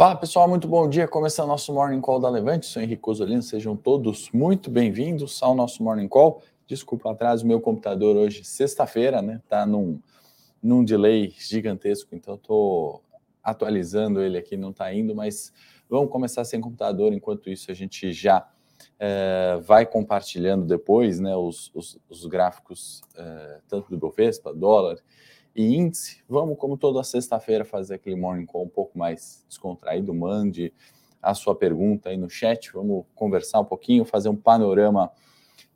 Fala pessoal, muito bom dia. Começando nosso Morning Call da Levante, sou Henrique Cosolino, sejam todos muito bem-vindos ao nosso Morning Call. Desculpa atrás, o meu computador hoje, sexta-feira, né? Tá num, num delay gigantesco, então estou atualizando ele aqui, não está indo, mas vamos começar sem computador. Enquanto isso, a gente já é, vai compartilhando depois né, os, os, os gráficos, é, tanto do Bovespa, dólar e índice. Vamos, como toda sexta-feira, fazer aquele morning call um pouco mais descontraído. Mande a sua pergunta aí no chat. Vamos conversar um pouquinho, fazer um panorama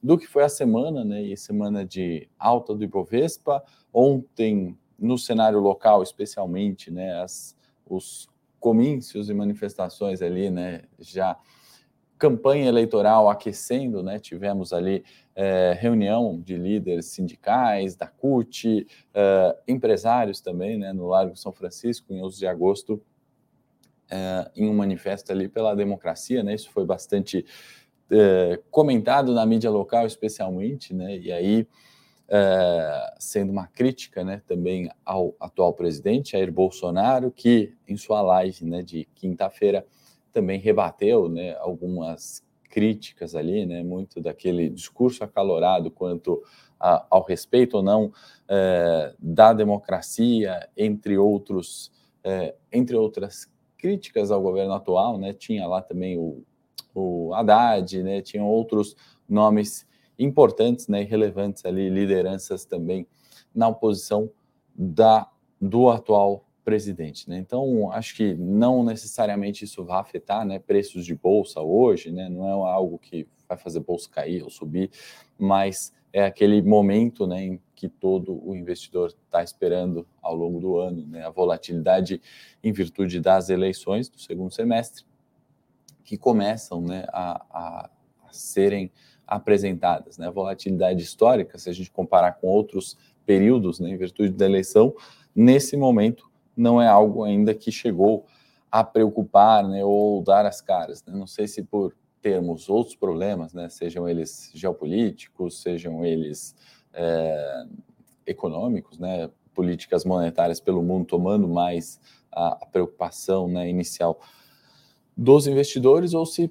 do que foi a semana, né? E semana de alta do Ibovespa. Ontem, no cenário local, especialmente, né? As, os comícios e manifestações ali, né? Já campanha eleitoral aquecendo, né? Tivemos ali é, reunião de líderes sindicais, da CUT, é, empresários também, né? No Largo São Francisco, em 11 de agosto, é, em um manifesto ali pela democracia, né? Isso foi bastante é, comentado na mídia local, especialmente, né? E aí é, sendo uma crítica, né? Também ao atual presidente Jair Bolsonaro, que em sua live, né? De quinta-feira também rebateu né, algumas críticas ali, né, muito daquele discurso acalorado quanto a, ao respeito ou não é, da democracia, entre outros, é, entre outras críticas ao governo atual, né, tinha lá também o, o Haddad, né, tinham outros nomes importantes, né, relevantes ali, lideranças também na oposição da do atual presidente. Né? Então, acho que não necessariamente isso vai afetar né, preços de bolsa hoje, né? não é algo que vai fazer bolsa cair ou subir, mas é aquele momento né, em que todo o investidor está esperando ao longo do ano, né? a volatilidade em virtude das eleições do segundo semestre, que começam né, a, a, serem apresentadas. Né? A volatilidade histórica, se a gente comparar com outros períodos, né, em virtude da eleição, nesse momento não é algo ainda que chegou a preocupar né, ou dar as caras. Né? Não sei se por termos outros problemas, né, sejam eles geopolíticos, sejam eles é, econômicos, né, políticas monetárias pelo mundo tomando mais a, a preocupação né, inicial dos investidores, ou se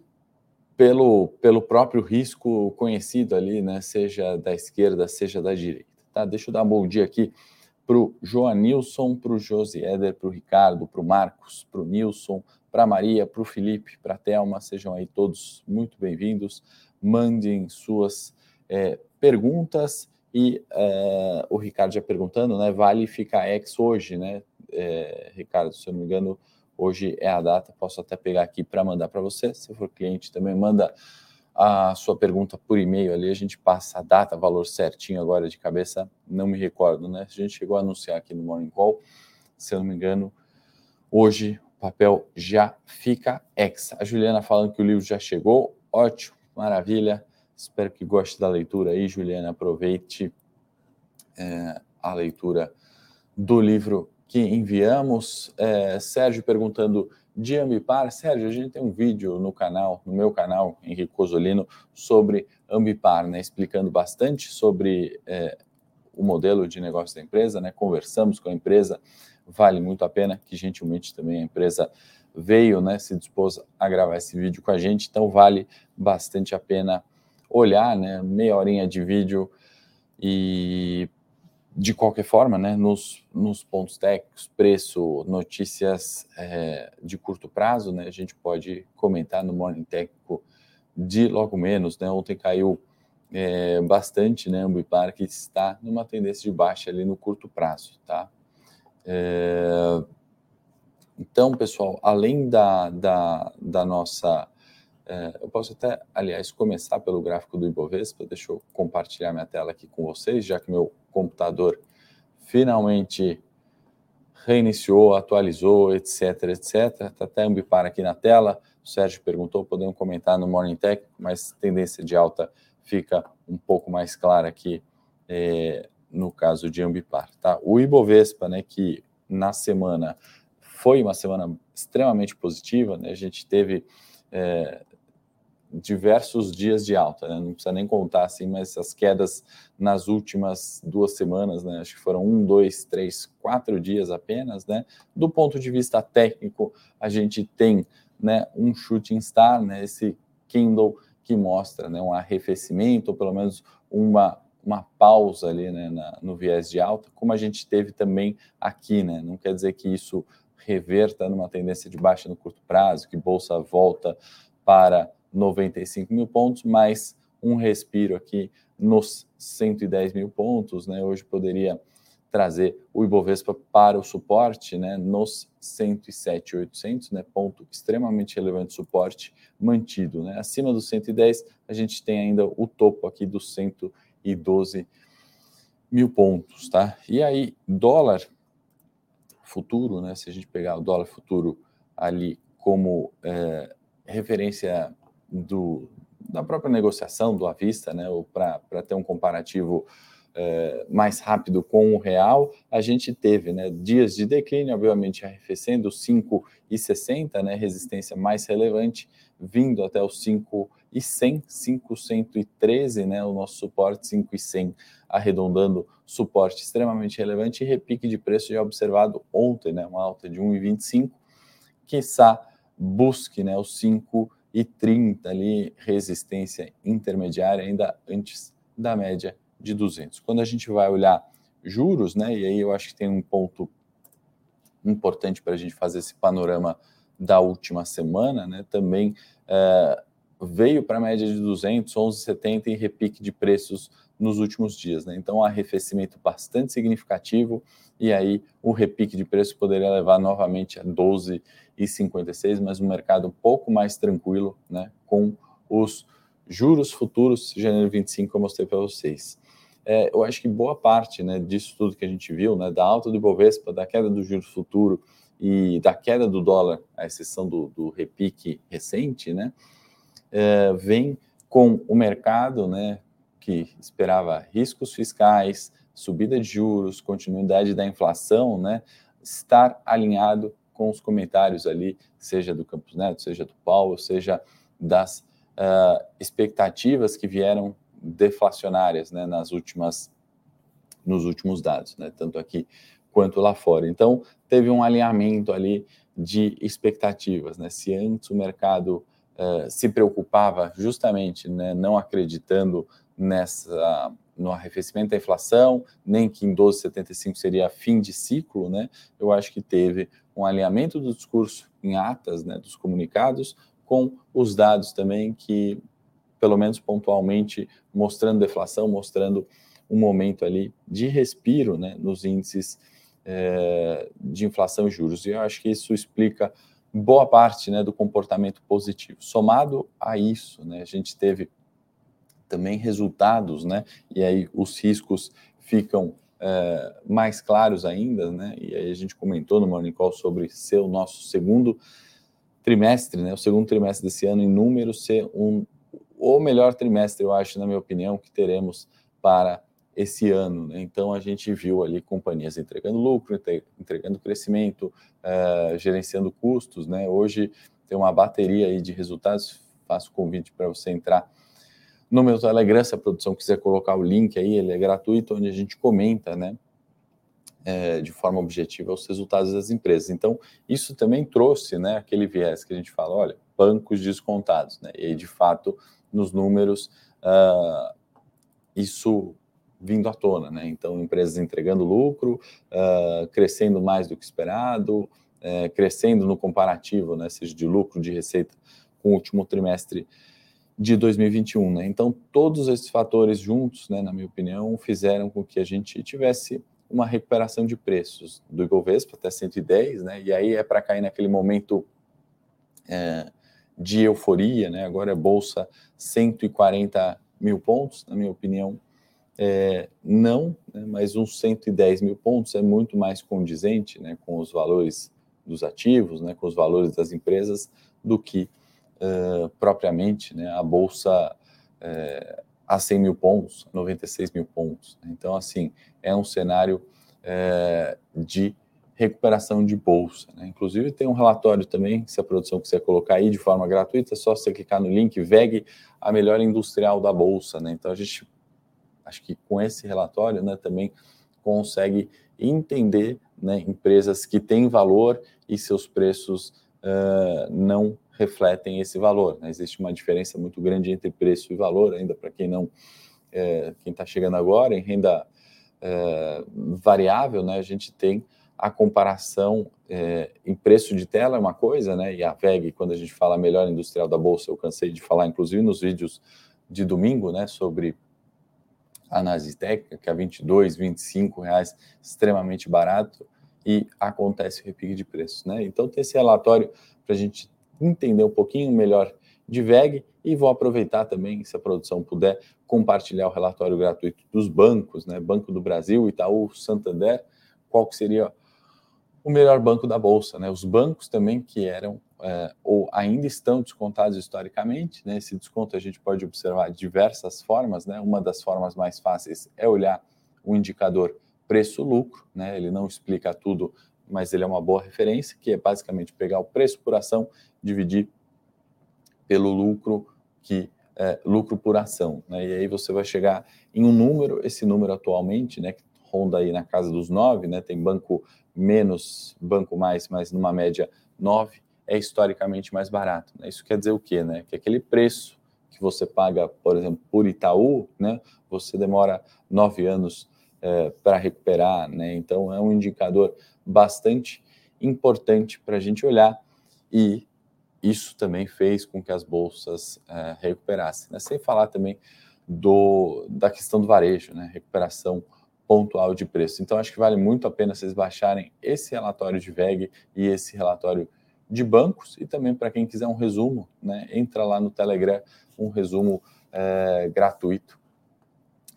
pelo, pelo próprio risco conhecido ali, né, seja da esquerda, seja da direita. Tá? Deixa eu dar um bom dia aqui para o Joanilson, para o Josieder, para o Ricardo, para o Marcos, para o Nilson, para a Maria, para o Felipe, para a Thelma, sejam aí todos muito bem-vindos. Mandem suas é, perguntas e é, o Ricardo já perguntando, né? Vale ficar ex hoje, né? É, Ricardo, se eu não me engano, hoje é a data. Posso até pegar aqui para mandar para você. Se for cliente, também manda a sua pergunta por e-mail ali, a gente passa a data, valor certinho agora de cabeça, não me recordo, né? A gente chegou a anunciar aqui no Morning Call, se eu não me engano, hoje o papel já fica ex. A Juliana falando que o livro já chegou, ótimo, maravilha. Espero que goste da leitura aí, Juliana. Aproveite é, a leitura do livro que enviamos. É, Sérgio perguntando de Ambipar. Sérgio, a gente tem um vídeo no canal, no meu canal, Henrique Cosolino, sobre Ambipar, né, explicando bastante sobre é, o modelo de negócio da empresa, né, conversamos com a empresa, vale muito a pena, que gentilmente também a empresa veio, né, se dispôs a gravar esse vídeo com a gente, então vale bastante a pena olhar, né, meia horinha de vídeo e de qualquer forma, né, nos, nos pontos técnicos, preço, notícias é, de curto prazo, né, a gente pode comentar no Morning Técnico de logo menos, né, ontem caiu é, bastante, né, Ambipar, que está numa tendência de baixa ali no curto prazo, tá? É, então, pessoal, além da, da, da nossa é, eu posso até, aliás, começar pelo gráfico do Ibovespa. Deixa eu compartilhar minha tela aqui com vocês, já que meu computador finalmente reiniciou, atualizou, etc, etc. Está até Ambipar aqui na tela. O Sérgio perguntou, podemos comentar no Morning Tech, mas tendência de alta fica um pouco mais clara aqui é, no caso de Ambipar. Tá? O Ibovespa, né, que na semana foi uma semana extremamente positiva, né? a gente teve é, diversos dias de alta, né? não precisa nem contar assim, mas as quedas nas últimas duas semanas, né? acho que foram um, dois, três, quatro dias apenas, né? Do ponto de vista técnico, a gente tem né, um shooting star, né? Esse Kindle que mostra né, um arrefecimento, ou pelo menos uma, uma pausa ali né, na, no viés de alta, como a gente teve também aqui, né? Não quer dizer que isso reverta numa tendência de baixa no curto prazo, que bolsa volta para 95 mil pontos, mas um respiro aqui nos 110 mil pontos, né? Hoje poderia trazer o Ibovespa para o suporte, né? Nos 107,800, né? Ponto extremamente relevante suporte mantido, né? Acima dos 110, a gente tem ainda o topo aqui dos 112 mil pontos, tá? E aí, dólar futuro, né? Se a gente pegar o dólar futuro ali como é, referência do, da própria negociação do à vista, né, ou para ter um comparativo é, mais rápido com o real, a gente teve né, dias de declínio, obviamente arrefecendo 5,60, né, resistência mais relevante, vindo até os 5,100, 5,113, né, o nosso suporte 5,100, arredondando suporte extremamente relevante e repique de preço já observado ontem, né, uma alta de 1,25, quiçá busque né, os 5 e 30 ali, resistência intermediária, ainda antes da média de 200. Quando a gente vai olhar juros, né, e aí eu acho que tem um ponto importante para a gente fazer esse panorama da última semana, né, também é, veio para a média de 200, 11,70 em repique de preços nos últimos dias. Né? Então, arrefecimento bastante significativo, e aí o repique de preço poderia levar novamente a 12,56, mas um mercado um pouco mais tranquilo, né? com os juros futuros, janeiro 25, que eu mostrei para vocês. É, eu acho que boa parte né, disso tudo que a gente viu, né, da alta do Ibovespa, da queda do juros futuro e da queda do dólar, à exceção do, do repique recente, né, é, vem com o mercado né, que esperava riscos fiscais, subida de juros, continuidade da inflação, né, estar alinhado com os comentários ali, seja do Campos Neto, seja do Paulo, seja das uh, expectativas que vieram deflacionárias né, nas últimas, nos últimos dados, né, tanto aqui quanto lá fora. Então, teve um alinhamento ali de expectativas. Né? Se antes o mercado uh, se preocupava justamente, né, não acreditando nessa no arrefecimento da inflação, nem que em 12,75 seria fim de ciclo, né? Eu acho que teve um alinhamento do discurso em atas, né, dos comunicados, com os dados também que, pelo menos pontualmente, mostrando deflação, mostrando um momento ali de respiro, né, nos índices é, de inflação e juros. E eu acho que isso explica boa parte, né, do comportamento positivo. Somado a isso, né, a gente teve também resultados, né? E aí os riscos ficam é, mais claros ainda, né? E aí a gente comentou no Morning Call sobre ser o nosso segundo trimestre, né? O segundo trimestre desse ano em número ser um o melhor trimestre, eu acho, na minha opinião, que teremos para esse ano. Né? Então a gente viu ali companhias entregando lucro, entregando crescimento, uh, gerenciando custos. Né? Hoje tem uma bateria aí de resultados. Faço convite para você entrar no meu Telegram, se a produção quiser colocar o link aí, ele é gratuito, onde a gente comenta, né, é, de forma objetiva os resultados das empresas. Então, isso também trouxe, né, aquele viés que a gente fala, olha, bancos descontados, né, e aí, de fato, nos números, uh, isso vindo à tona, né, então, empresas entregando lucro, uh, crescendo mais do que esperado, uh, crescendo no comparativo, né, seja de lucro, de receita, com o último trimestre de 2021. Né? Então, todos esses fatores juntos, né, na minha opinião, fizeram com que a gente tivesse uma recuperação de preços do Ibovespa até 110, né? E aí é para cair naquele momento é, de euforia, né? Agora é bolsa 140 mil pontos, na minha opinião, é, não, né? mas uns 110 mil pontos é muito mais condizente, né? Com os valores dos ativos, né? Com os valores das empresas do que uh, propriamente né, a bolsa uh, a 100 mil pontos, 96 mil pontos. Então, assim, é um cenário uh, de recuperação de bolsa. Né? Inclusive, tem um relatório também, se a produção quiser colocar aí de forma gratuita, é só você clicar no link VEG, a melhor industrial da bolsa. Né? Então, a gente, acho que com esse relatório, né, também consegue entender né, empresas que têm valor e seus preços uh, não refletem esse valor. Né? Existe uma diferença muito grande entre preço e valor, ainda para quem não, é, quem está chegando agora, em renda é, variável, né, a gente tem a comparação é, em preço de tela é uma coisa, né? E a VEG, quando a gente fala melhor industrial da bolsa, eu cansei de falar, inclusive nos vídeos de domingo, né, sobre a técnica, que é 22, 25 reais, extremamente barato, e acontece o repique de preços, né? Então tem esse relatório para a gente entender um pouquinho melhor de VEG e vou aproveitar também, se a produção puder, compartilhar o relatório gratuito dos bancos, né? Banco do Brasil, Itaú, Santander, qual que seria o melhor banco da Bolsa, né? Os bancos também que eram é, ou ainda estão descontados historicamente, né? Esse desconto a gente pode observar de diversas formas, né? Uma das formas mais fáceis é olhar o indicador preço-lucro, né? Ele não explica tudo, mas ele é uma boa referência, que é basicamente pegar o preço por ação, dividir pelo lucro que é, lucro por ação, né? E aí você vai chegar em um número, esse número atualmente, né, que ronda aí na casa dos nove, né? Tem banco menos, banco mais, mas numa média nove é historicamente mais barato. Né? Isso quer dizer o quê, né? Que aquele preço que você paga, por exemplo, por Itaú, né? Você demora nove anos é, para recuperar, né? Então é um indicador bastante importante para a gente olhar e isso também fez com que as bolsas é, recuperassem. Né? Sem falar também do, da questão do varejo, né? recuperação pontual de preço. Então, acho que vale muito a pena vocês baixarem esse relatório de VEG e esse relatório de bancos. E também, para quem quiser um resumo, né? entra lá no Telegram, um resumo é, gratuito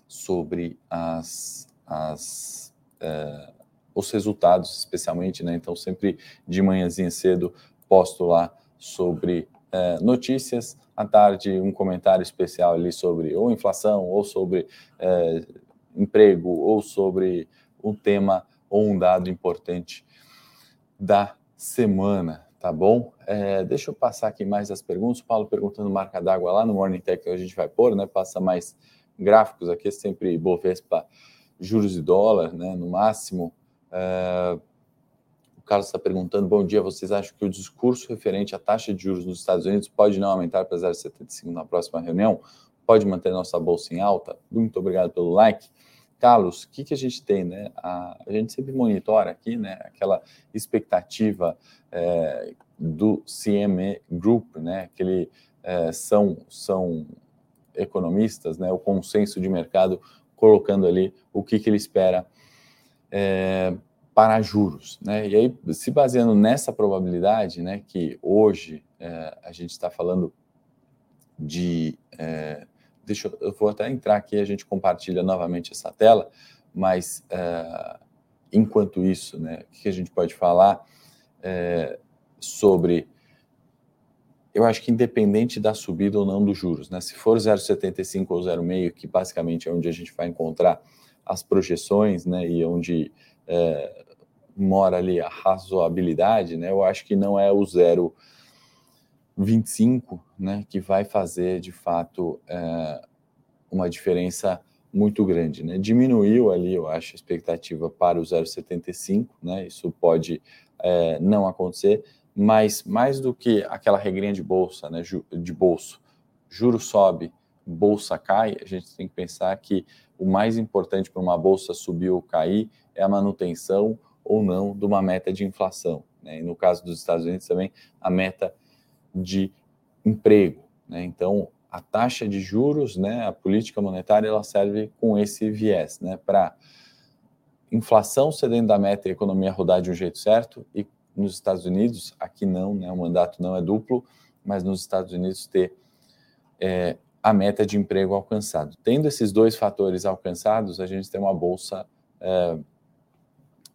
sobre as, as, é, os resultados, especialmente. Né? Então, sempre de manhãzinha cedo, posto lá sobre é, notícias, à tarde um comentário especial ali sobre ou inflação, ou sobre é, emprego, ou sobre um tema ou um dado importante da semana, tá bom? É, deixa eu passar aqui mais as perguntas. O Paulo perguntando marca d'água lá no Morning Tech que a gente vai pôr, né? Passa mais gráficos aqui, sempre Bovespa, juros e dólar, né? No máximo. É, Carlos está perguntando: bom dia, vocês acham que o discurso referente à taxa de juros nos Estados Unidos pode não aumentar para 0,75 na próxima reunião? Pode manter nossa bolsa em alta? Muito obrigado pelo like. Carlos, o que, que a gente tem, né? A, a gente sempre monitora aqui, né? Aquela expectativa é, do CME Group, né? Aquele é, são são economistas, né? O consenso de mercado colocando ali o que, que ele espera é, para juros. Né? E aí, se baseando nessa probabilidade, né, que hoje é, a gente está falando de. É, deixa eu, eu, vou até entrar aqui, a gente compartilha novamente essa tela, mas é, enquanto isso, né, o que a gente pode falar é, sobre. Eu acho que independente da subida ou não dos juros, né, se for 0,75 ou 0,5, que basicamente é onde a gente vai encontrar as projeções, né, e onde é, mora ali a razoabilidade, né? Eu acho que não é o 0,25, né, que vai fazer de fato é, uma diferença muito grande, né? Diminuiu ali, eu acho, a expectativa para o 0,75, né? Isso pode é, não acontecer, mas mais do que aquela regrinha de bolsa, né? De bolso, juro sobe, bolsa cai, a gente tem que pensar que o mais importante para uma bolsa subir ou cair é a manutenção ou não de uma meta de inflação. Né? E no caso dos Estados Unidos também, a meta de emprego. Né? Então, a taxa de juros, né, a política monetária, ela serve com esse viés, né, para inflação cedendo da meta e a economia rodar de um jeito certo, e nos Estados Unidos, aqui não, né, o mandato não é duplo, mas nos Estados Unidos ter é, a meta de emprego alcançado. Tendo esses dois fatores alcançados, a gente tem uma bolsa é,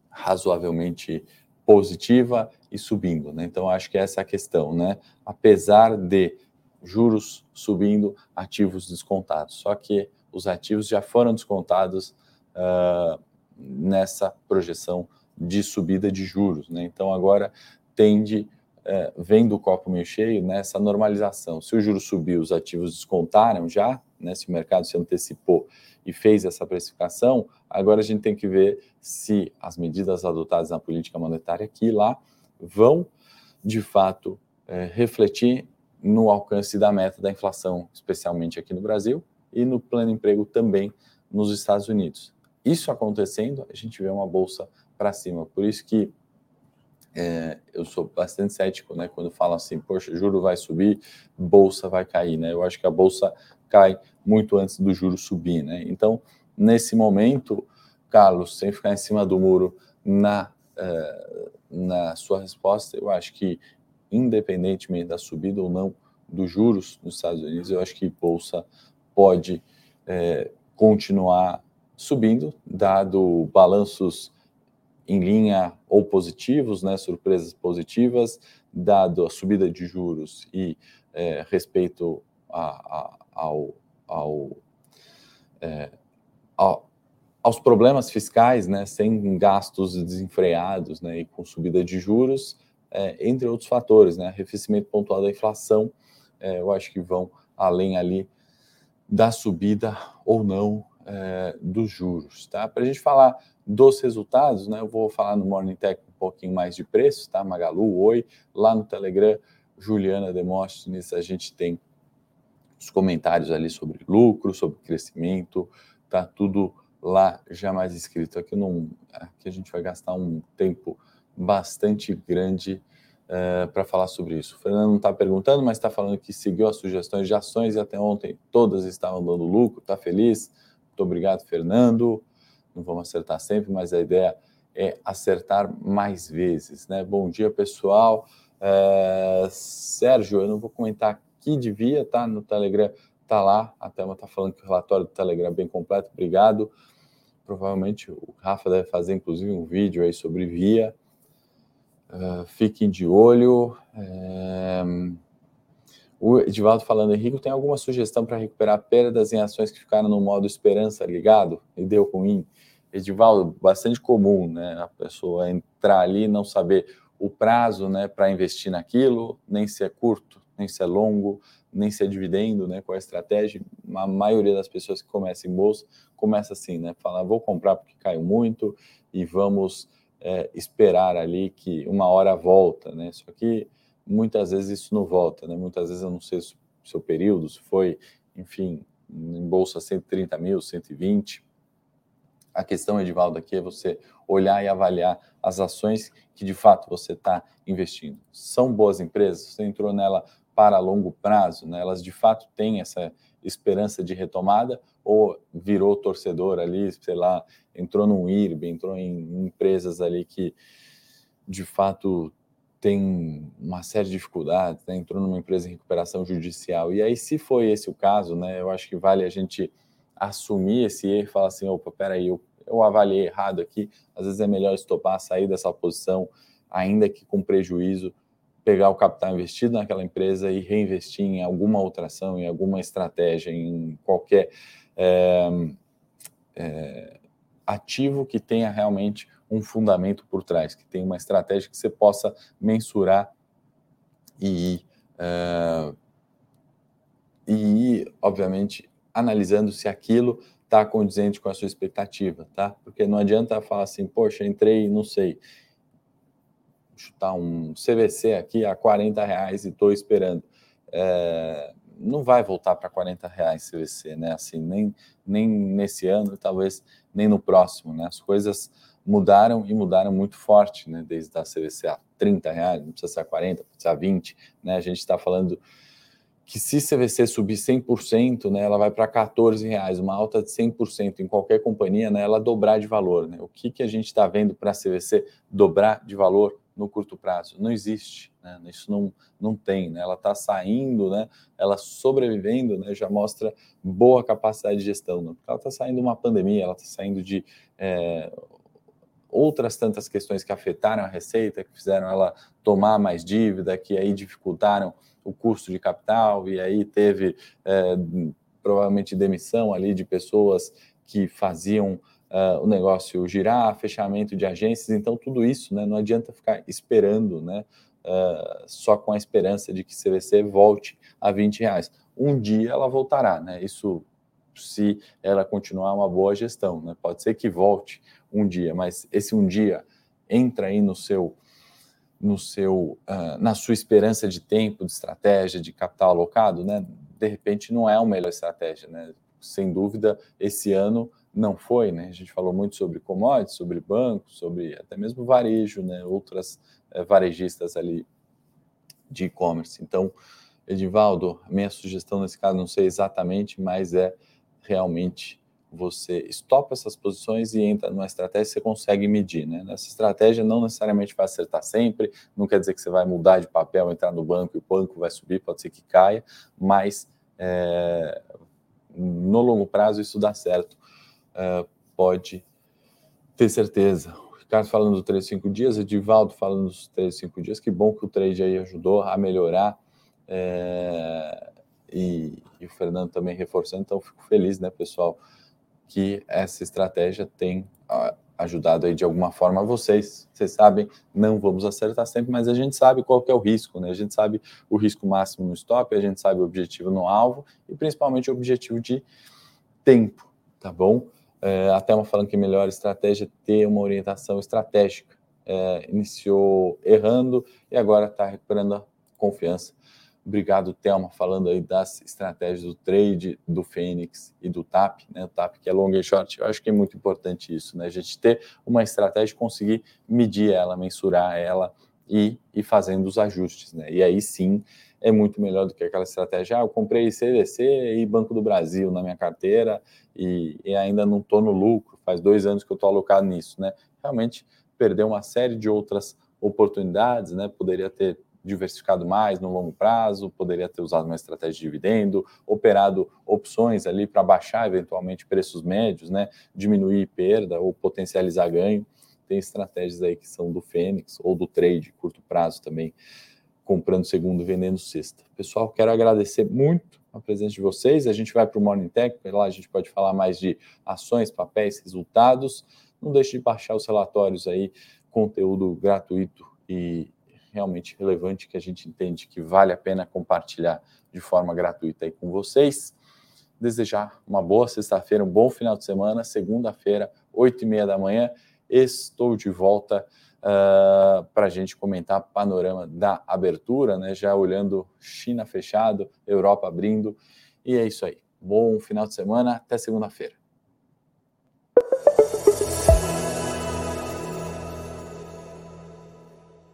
razoavelmente positiva e subindo. Né? Então, acho que essa é a questão. Né? Apesar de juros subindo, ativos descontados. Só que os ativos já foram descontados uh, nessa projeção de subida de juros. Né? Então, agora tende, é, vem do copo meio cheio, nessa né, normalização. Se o juro subiu, os ativos descontaram já, né, se o mercado se antecipou e fez essa precificação, agora a gente tem que ver se as medidas adotadas na política monetária aqui e lá vão, de fato, é, refletir no alcance da meta da inflação, especialmente aqui no Brasil, e no plano emprego também nos Estados Unidos. Isso acontecendo, a gente vê uma bolsa para cima. Por isso que é, eu sou bastante cético, né, quando falam assim, poxa, juro vai subir, bolsa vai cair, né? Eu acho que a bolsa cai muito antes do juro subir, né? Então, nesse momento, Carlos, sem ficar em cima do muro na uh, na sua resposta, eu acho que independentemente da subida ou não dos juros nos Estados Unidos, eu acho que bolsa pode é, continuar subindo, dado balanços em linha ou positivos, né, surpresas positivas, dado a subida de juros e é, respeito a, a, ao, ao, é, ao, aos problemas fiscais, né, sem gastos desenfreados né, e com subida de juros, é, entre outros fatores, né, arrefecimento pontual da inflação, é, eu acho que vão além ali da subida ou não é, dos juros. Tá? Para a gente falar dos resultados, né, eu vou falar no Morning Tech um pouquinho mais de preço, tá? Magalu, Oi, lá no Telegram, Juliana Demóstenes, a gente tem os comentários ali sobre lucro, sobre crescimento, tá tudo lá já mais escrito. Aqui, não, aqui a gente vai gastar um tempo bastante grande uh, para falar sobre isso. O Fernando não está perguntando, mas está falando que seguiu as sugestões de ações e até ontem todas estavam dando lucro, está feliz. Muito obrigado, Fernando. Não vamos acertar sempre, mas a ideia é acertar mais vezes. Né? Bom dia, pessoal. Uh, Sérgio, eu não vou comentar aqui, devia, tá? No Telegram tá lá. A Thelma tá falando que o relatório do Telegram é bem completo. Obrigado. Provavelmente o Rafa deve fazer, inclusive, um vídeo aí sobre Via. Uh, fiquem de olho. É... O Edivaldo falando, Henrique, tem alguma sugestão para recuperar perdas em ações que ficaram no modo esperança ligado e deu ruim? Edivaldo, bastante comum, né? A pessoa entrar ali e não saber o prazo, né, para investir naquilo, nem se é curto, nem se é longo, nem se é dividendo, né? Qual é a estratégia? A maioria das pessoas que começam em bolsa começa assim, né? Falar, vou comprar porque caiu muito e vamos é, esperar ali que uma hora volta, né? Só que muitas vezes isso não volta, né? Muitas vezes eu não sei se o seu período, se foi, enfim, em bolsa 130 mil, 120. A questão, Edivaldo, aqui é você olhar e avaliar as ações que de fato você está investindo. São boas empresas? Você entrou nela para longo prazo? Né? Elas de fato têm essa esperança de retomada ou virou torcedor ali, sei lá, entrou num IRB, entrou em empresas ali que de fato tem uma série de dificuldades, né? entrou numa empresa em recuperação judicial. E aí, se foi esse o caso, né, eu acho que vale a gente assumir esse erro e falar assim, opa, peraí, eu, eu avaliei errado aqui, às vezes é melhor estopar, sair dessa posição, ainda que com prejuízo, pegar o capital investido naquela empresa e reinvestir em alguma outra ação, em alguma estratégia, em qualquer é, é, ativo que tenha realmente um fundamento por trás, que tenha uma estratégia que você possa mensurar e, uh, e obviamente, analisando se aquilo está condizente com a sua expectativa, tá? Porque não adianta falar assim, poxa, entrei, não sei, chutar um CVC aqui a 40 reais e estou esperando. É, não vai voltar para 40 reais CVC, né? Assim, nem, nem nesse ano, talvez nem no próximo, né? As coisas mudaram e mudaram muito forte, né? Desde a CVC a 30 reais, não precisa ser a 40, precisa ser a 20, né? A gente está falando que se CVC subir 100%, né, ela vai para 14 reais, uma alta de 100% em qualquer companhia, né, ela dobrar de valor, né? O que que a gente está vendo para a CVC dobrar de valor no curto prazo? Não existe, né? Isso não não tem, né? Ela está saindo, né? Ela sobrevivendo, né? Já mostra boa capacidade de gestão, né? Ela está saindo de uma pandemia, ela está saindo de é, outras tantas questões que afetaram a receita, que fizeram ela tomar mais dívida, que aí dificultaram o custo de capital, e aí teve é, provavelmente demissão ali de pessoas que faziam uh, o negócio girar, fechamento de agências, então tudo isso, né, não adianta ficar esperando, né, uh, só com a esperança de que CVC volte a 20 reais. Um dia ela voltará, né, isso se ela continuar uma boa gestão, né, pode ser que volte um dia, mas esse um dia entra aí no seu no seu uh, na sua esperança de tempo, de estratégia, de capital alocado, né? De repente não é a melhor estratégia, né? Sem dúvida, esse ano não foi, né? A gente falou muito sobre commodities, sobre bancos, sobre até mesmo varejo, né? Outras uh, varejistas ali de e-commerce. Então, Edivaldo, minha sugestão nesse caso, não sei exatamente, mas é realmente você estopa essas posições e entra numa estratégia que você consegue medir. Né? Essa estratégia não necessariamente vai acertar sempre, não quer dizer que você vai mudar de papel, entrar no banco e o banco vai subir, pode ser que caia, mas é, no longo prazo isso dá certo, é, pode ter certeza. O Ricardo falando do 3, 5 dias, Edivaldo falando dos 3, 5 dias, que bom que o trade aí ajudou a melhorar. É, e, e o Fernando também reforçando, então fico feliz, né, pessoal? que essa estratégia tem ajudado aí de alguma forma vocês. Vocês sabem, não vamos acertar sempre, mas a gente sabe qual é o risco, né? A gente sabe o risco máximo no stop, a gente sabe o objetivo no alvo e principalmente o objetivo de tempo, tá bom? É, até uma falando que a melhor estratégia é ter uma orientação estratégica. É, iniciou errando e agora está recuperando a confiança Obrigado, Thelma, falando aí das estratégias do trade, do Fênix e do TAP, né? O TAP que é long e short. Eu acho que é muito importante isso, né? A gente ter uma estratégia, conseguir medir ela, mensurar ela e ir fazendo os ajustes, né? E aí sim é muito melhor do que aquela estratégia. Ah, eu comprei CVC e Banco do Brasil na minha carteira e, e ainda não estou no lucro. Faz dois anos que eu estou alocado nisso, né? Realmente perdeu uma série de outras oportunidades, né? Poderia ter diversificado mais no longo prazo, poderia ter usado uma estratégia de dividendo, operado opções ali para baixar eventualmente preços médios, né, diminuir perda ou potencializar ganho. Tem estratégias aí que são do Fênix ou do trade curto prazo também, comprando segundo, vendendo sexta. Pessoal, quero agradecer muito a presença de vocês. A gente vai para o Morning Tech, lá a gente pode falar mais de ações, papéis, resultados. Não deixe de baixar os relatórios aí, conteúdo gratuito e realmente relevante que a gente entende que vale a pena compartilhar de forma gratuita aí com vocês. Desejar uma boa sexta-feira, um bom final de semana. Segunda-feira, oito e meia da manhã, estou de volta uh, para a gente comentar panorama da abertura, né? Já olhando China fechado, Europa abrindo. E é isso aí. Bom final de semana, até segunda-feira.